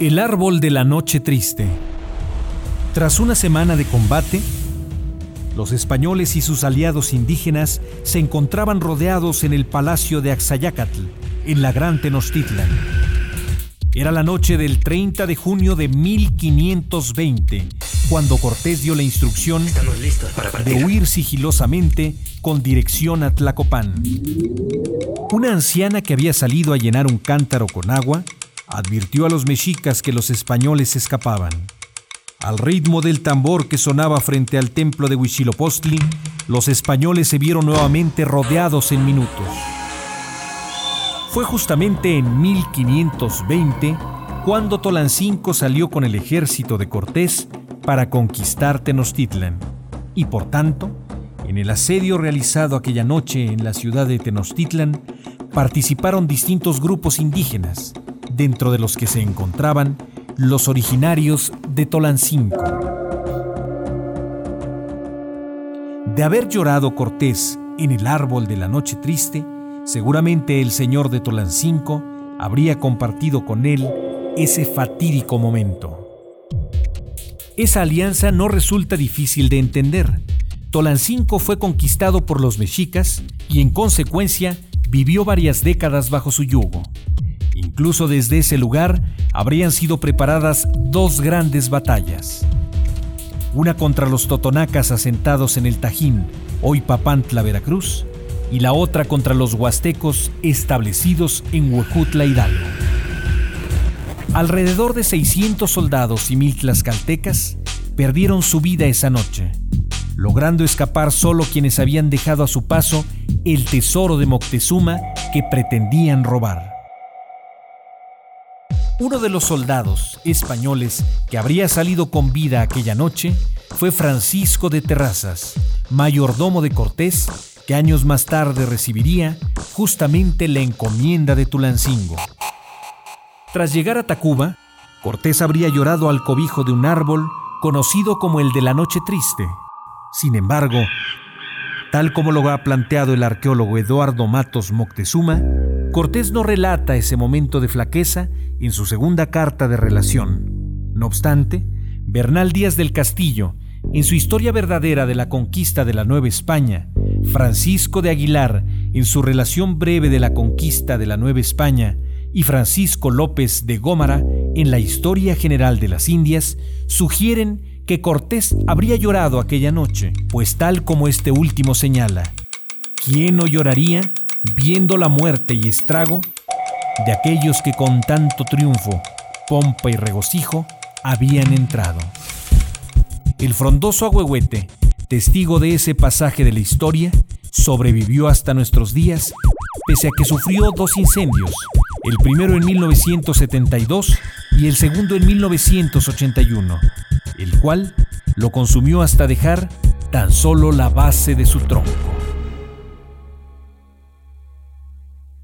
El árbol de la noche triste. Tras una semana de combate, los españoles y sus aliados indígenas se encontraban rodeados en el palacio de Axayacatl, en la Gran Tenochtitlan. Era la noche del 30 de junio de 1520, cuando Cortés dio la instrucción de huir sigilosamente con dirección a Tlacopán. Una anciana que había salido a llenar un cántaro con agua advirtió a los mexicas que los españoles escapaban. Al ritmo del tambor que sonaba frente al templo de Huichilopostli, los españoles se vieron nuevamente rodeados en minutos. Fue justamente en 1520 cuando Tolancinco salió con el ejército de Cortés para conquistar Tenochtitlan, y por tanto, en el asedio realizado aquella noche en la ciudad de Tenochtitlan, participaron distintos grupos indígenas, dentro de los que se encontraban los originarios de Tolancinco. De haber llorado Cortés en el árbol de la noche triste, seguramente el señor de Tolancinco habría compartido con él ese fatídico momento. Esa alianza no resulta difícil de entender. Tolancinco fue conquistado por los mexicas y en consecuencia vivió varias décadas bajo su yugo. Incluso desde ese lugar habrían sido preparadas dos grandes batallas. Una contra los totonacas asentados en el Tajín, hoy Papantla, Veracruz, y la otra contra los huastecos establecidos en Huejutla, Hidalgo. Alrededor de 600 soldados y mil tlaxcaltecas perdieron su vida esa noche, logrando escapar solo quienes habían dejado a su paso el tesoro de Moctezuma que pretendían robar. Uno de los soldados españoles que habría salido con vida aquella noche fue Francisco de Terrazas, mayordomo de Cortés, que años más tarde recibiría justamente la encomienda de Tulancingo. Tras llegar a Tacuba, Cortés habría llorado al cobijo de un árbol conocido como el de la noche triste. Sin embargo, tal como lo ha planteado el arqueólogo Eduardo Matos Moctezuma, Cortés no relata ese momento de flaqueza en su segunda carta de relación. No obstante, Bernal Díaz del Castillo, en su historia verdadera de la conquista de la Nueva España, Francisco de Aguilar, en su relación breve de la conquista de la Nueva España, y Francisco López de Gómara, en la Historia General de las Indias, sugieren que Cortés habría llorado aquella noche, pues tal como este último señala, ¿quién no lloraría viendo la muerte y estrago de aquellos que con tanto triunfo, pompa y regocijo habían entrado. El frondoso agüehuete, testigo de ese pasaje de la historia, sobrevivió hasta nuestros días, pese a que sufrió dos incendios, el primero en 1972 y el segundo en 1981, el cual lo consumió hasta dejar tan solo la base de su tronco.